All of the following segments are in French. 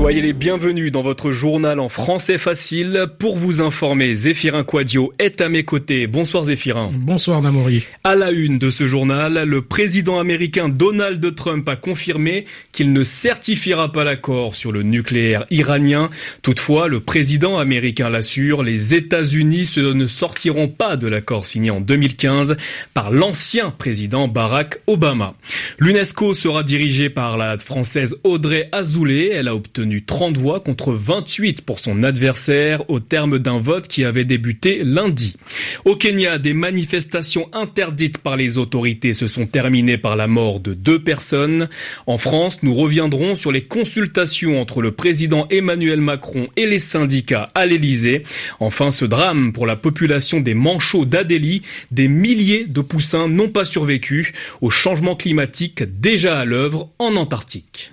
Soyez les bienvenus dans votre journal en français facile. Pour vous informer, Zéphirin Quadio est à mes côtés. Bonsoir Zéphirin. Bonsoir Namori. À la une de ce journal, le président américain Donald Trump a confirmé qu'il ne certifiera pas l'accord sur le nucléaire iranien. Toutefois, le président américain l'assure, les États-Unis ne sortiront pas de l'accord signé en 2015 par l'ancien président Barack Obama. L'UNESCO sera dirigée par la française Audrey Azoulay. Elle a obtenu 30 voix contre 28 pour son adversaire au terme d'un vote qui avait débuté lundi. Au Kenya, des manifestations interdites par les autorités se sont terminées par la mort de deux personnes. En France, nous reviendrons sur les consultations entre le président Emmanuel Macron et les syndicats à l'Elysée. Enfin, ce drame pour la population des manchots d'Adélie, des milliers de poussins n'ont pas survécu au changement climatique déjà à l'œuvre en Antarctique.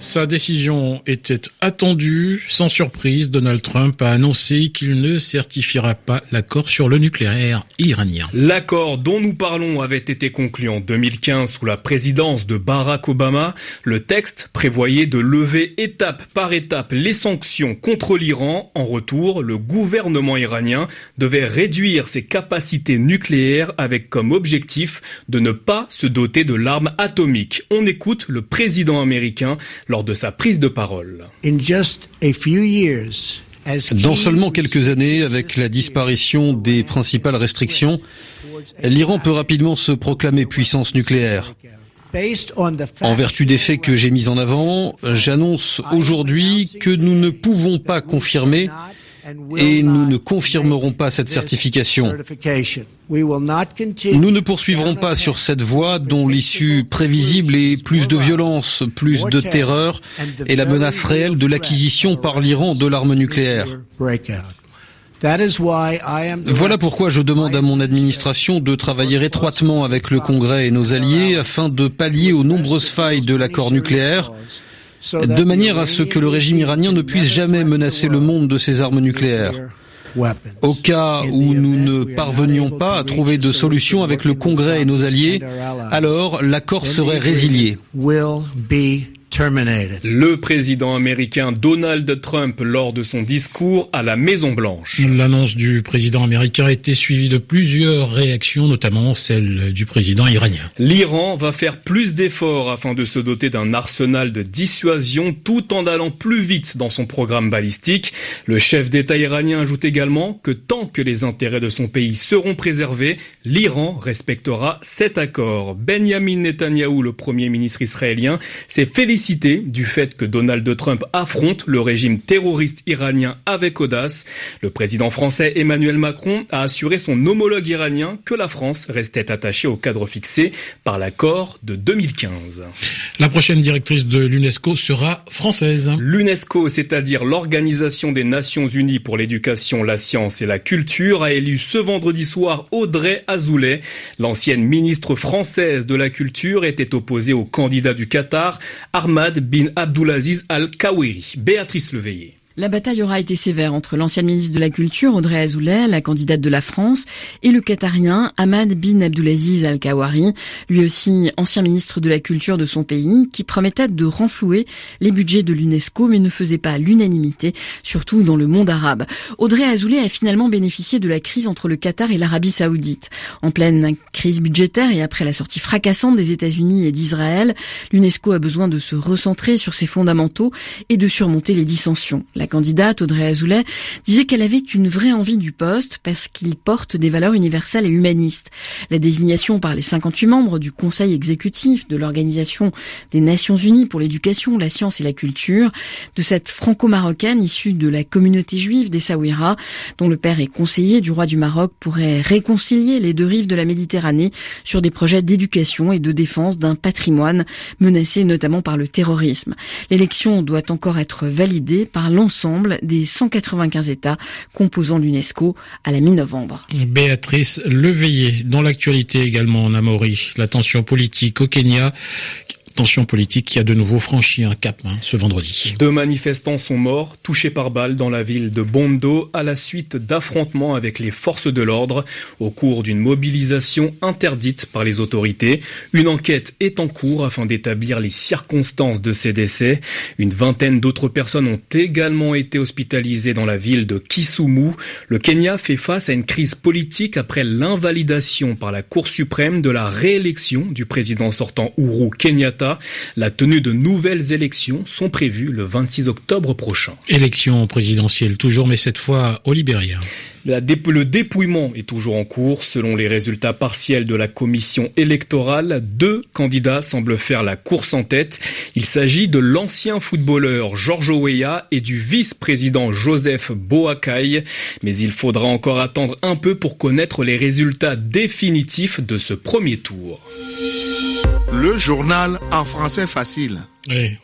Sa décision était attendue. Sans surprise, Donald Trump a annoncé qu'il ne certifiera pas l'accord sur le nucléaire iranien. L'accord dont nous parlons avait été conclu en 2015 sous la présidence de Barack Obama. Le texte prévoyait de lever étape par étape les sanctions contre l'Iran. En retour, le gouvernement iranien devait réduire ses capacités nucléaires avec comme objectif de ne pas se doter de l'arme atomique. On écoute le président américain lors de sa prise de parole. Dans seulement quelques années, avec la disparition des principales restrictions, l'Iran peut rapidement se proclamer puissance nucléaire. En vertu des faits que j'ai mis en avant, j'annonce aujourd'hui que nous ne pouvons pas confirmer et nous ne confirmerons pas cette certification. Nous ne poursuivrons pas sur cette voie dont l'issue prévisible est plus de violence, plus de terreur et la menace réelle de l'acquisition par l'Iran de l'arme nucléaire. Voilà pourquoi je demande à mon administration de travailler étroitement avec le Congrès et nos alliés afin de pallier aux nombreuses failles de l'accord nucléaire de manière à ce que le régime iranien ne puisse jamais menacer le monde de ses armes nucléaires. Au cas où nous ne parvenions pas à trouver de solution avec le Congrès et nos alliés, alors l'accord serait résilié. Le président américain Donald Trump lors de son discours à la Maison Blanche. L'annonce du président américain a été suivie de plusieurs réactions, notamment celle du président iranien. L'Iran va faire plus d'efforts afin de se doter d'un arsenal de dissuasion tout en allant plus vite dans son programme balistique. Le chef d'État iranien ajoute également que tant que les intérêts de son pays seront préservés, l'Iran respectera cet accord. Benjamin Netanyahou, le premier ministre israélien, s'est félicité du fait que Donald Trump affronte le régime terroriste iranien avec audace. Le président français Emmanuel Macron a assuré son homologue iranien que la France restait attachée au cadre fixé par l'accord de 2015. La prochaine directrice de l'UNESCO sera française. L'UNESCO, c'est-à-dire l'Organisation des Nations Unies pour l'éducation, la science et la culture, a élu ce vendredi soir Audrey Azoulay. L'ancienne ministre française de la culture était opposée au candidat du Qatar, Ahmad bin Abdulaziz al-Kawiri. Béatrice Leveillé. La bataille aura été sévère entre l'ancienne ministre de la Culture, Audrey Azoulay, la candidate de la France, et le Qatarien Ahmad bin Abdulaziz Al-Kawari, lui aussi ancien ministre de la Culture de son pays, qui promettait de renflouer les budgets de l'UNESCO, mais ne faisait pas l'unanimité, surtout dans le monde arabe. Audrey Azoulay a finalement bénéficié de la crise entre le Qatar et l'Arabie saoudite. En pleine crise budgétaire et après la sortie fracassante des États-Unis et d'Israël, l'UNESCO a besoin de se recentrer sur ses fondamentaux et de surmonter les dissensions. Candidate, Audrey Azoulay, disait qu'elle avait une vraie envie du poste parce qu'il porte des valeurs universelles et humanistes. La désignation par les 58 membres du Conseil exécutif de l'Organisation des Nations Unies pour l'éducation, la science et la culture, de cette franco-marocaine issue de la communauté juive des Saouira, dont le père est conseiller du roi du Maroc, pourrait réconcilier les deux rives de la Méditerranée sur des projets d'éducation et de défense d'un patrimoine menacé notamment par le terrorisme. L'élection doit encore être validée par l'ensemble des 195 États composant l'UNESCO à la mi-novembre. Béatrice Leveillé, dans l'actualité également en Amaury, la tension politique au Kenya tension politique qui a de nouveau franchi un cap hein, ce vendredi. Deux manifestants sont morts, touchés par balle dans la ville de Bondo à la suite d'affrontements avec les forces de l'ordre au cours d'une mobilisation interdite par les autorités. Une enquête est en cours afin d'établir les circonstances de ces décès. Une vingtaine d'autres personnes ont également été hospitalisées dans la ville de Kisumu. Le Kenya fait face à une crise politique après l'invalidation par la Cour suprême de la réélection du président sortant Uhuru Kenyatta. La tenue de nouvelles élections sont prévues le 26 octobre prochain. Élection présidentielle toujours, mais cette fois au Libéria le dépouillement est toujours en cours. Selon les résultats partiels de la commission électorale, deux candidats semblent faire la course en tête. Il s'agit de l'ancien footballeur Georges Weah et du vice-président Joseph Boakai. Mais il faudra encore attendre un peu pour connaître les résultats définitifs de ce premier tour. Le journal en français facile.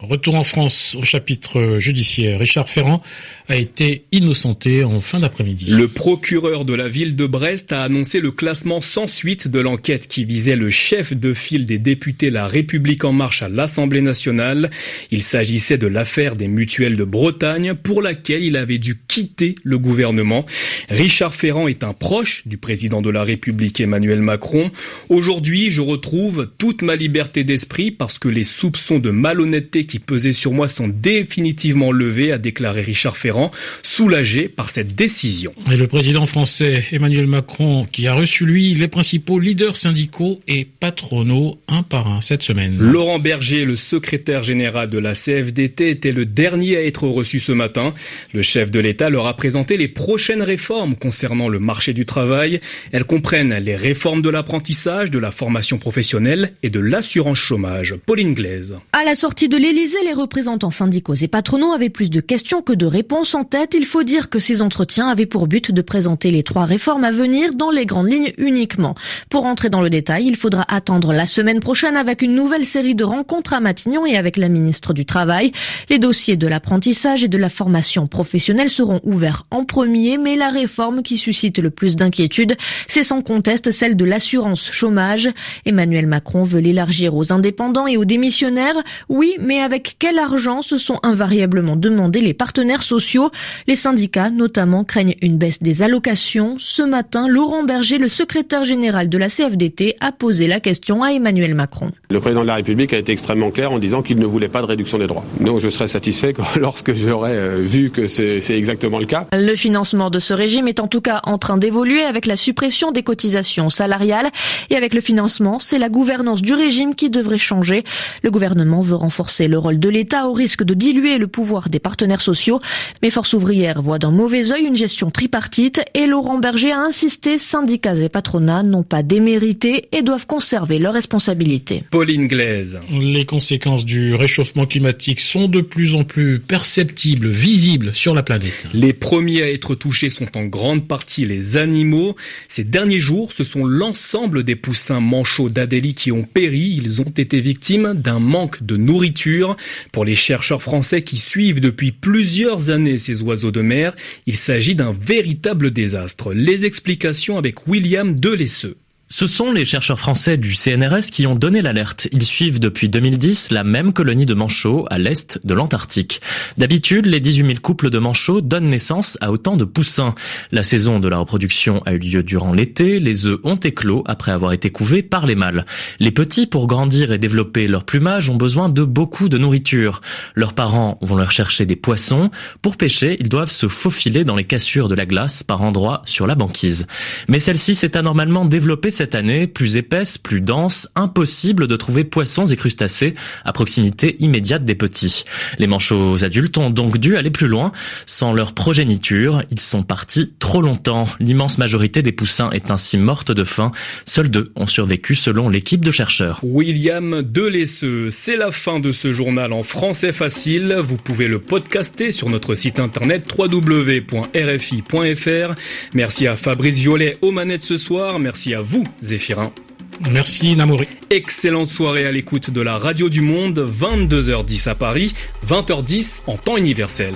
retour en France au chapitre judiciaire. Richard Ferrand a été innocenté en fin d'après-midi. Le procureur de la ville de Brest a annoncé le classement sans suite de l'enquête qui visait le chef de file des députés La République en marche à l'Assemblée nationale. Il s'agissait de l'affaire des mutuelles de Bretagne pour laquelle il avait dû quitter le gouvernement. Richard Ferrand est un proche du président de la République Emmanuel Macron. Aujourd'hui, je retrouve toute ma liberté d'esprit parce que les soupçons de malhonnêteté qui pesaient sur moi sont définitivement levés, a déclaré Richard Ferrand soulagé par cette décision. Et le président français Emmanuel Macron, qui a reçu lui les principaux leaders syndicaux et patronaux un par un cette semaine. Laurent Berger, le secrétaire général de la CFDT, était le dernier à être reçu ce matin. Le chef de l'État leur a présenté les prochaines réformes concernant le marché du travail. Elles comprennent les réformes de l'apprentissage, de la formation professionnelle et de l'assurance chômage. Pauline Glaise. À la sortie de l'Élysée, les représentants syndicaux et patronaux avaient plus de questions que de réponses en tête, il faut dire que ces entretiens avaient pour but de présenter les trois réformes à venir dans les grandes lignes uniquement. Pour entrer dans le détail, il faudra attendre la semaine prochaine avec une nouvelle série de rencontres à Matignon et avec la ministre du Travail. Les dossiers de l'apprentissage et de la formation professionnelle seront ouverts en premier, mais la réforme qui suscite le plus d'inquiétude, c'est sans conteste celle de l'assurance chômage. Emmanuel Macron veut l'élargir aux indépendants et aux démissionnaires. Oui, mais avec quel argent se sont invariablement demandés les partenaires sociaux les syndicats, notamment, craignent une baisse des allocations. Ce matin, Laurent Berger, le secrétaire général de la CFDT, a posé la question à Emmanuel Macron. Le président de la République a été extrêmement clair en disant qu'il ne voulait pas de réduction des droits. Donc je serais satisfait lorsque j'aurais euh, vu que c'est exactement le cas. Le financement de ce régime est en tout cas en train d'évoluer avec la suppression des cotisations salariales et avec le financement, c'est la gouvernance du régime qui devrait changer. Le gouvernement veut renforcer le rôle de l'État au risque de diluer le pouvoir des partenaires sociaux. Mais Force ouvrière voit d'un mauvais œil une gestion tripartite et Laurent Berger a insisté, syndicats et patronats n'ont pas démérité et doivent conserver leurs responsabilités. Pauline Glaise. Les conséquences du réchauffement climatique sont de plus en plus perceptibles, visibles sur la planète. Les premiers à être touchés sont en grande partie les animaux. Ces derniers jours, ce sont l'ensemble des poussins manchots d'Adélie qui ont péri. Ils ont été victimes d'un manque de nourriture. Pour les chercheurs français qui suivent depuis plusieurs années ces oiseaux de mer, il s'agit d'un véritable désastre. Les explications avec William Delesseux. Ce sont les chercheurs français du CNRS qui ont donné l'alerte. Ils suivent depuis 2010 la même colonie de manchots à l'est de l'Antarctique. D'habitude, les 18 000 couples de manchots donnent naissance à autant de poussins. La saison de la reproduction a eu lieu durant l'été. Les œufs ont éclos après avoir été couvés par les mâles. Les petits, pour grandir et développer leur plumage, ont besoin de beaucoup de nourriture. Leurs parents vont leur chercher des poissons. Pour pêcher, ils doivent se faufiler dans les cassures de la glace par endroits sur la banquise. Mais celle-ci s'est anormalement développée cette année, plus épaisse, plus dense, impossible de trouver poissons et crustacés à proximité immédiate des petits. Les manchots adultes ont donc dû aller plus loin. Sans leur progéniture, ils sont partis trop longtemps. L'immense majorité des poussins est ainsi morte de faim. Seuls deux ont survécu selon l'équipe de chercheurs. William Delesseux, c'est la fin de ce journal en français facile. Vous pouvez le podcaster sur notre site internet www.rfi.fr. Merci à Fabrice Violet aux manettes ce soir. Merci à vous Zéphirin. Merci Namouri. Excellente soirée à l'écoute de la Radio du Monde, 22h10 à Paris, 20h10 en temps universel.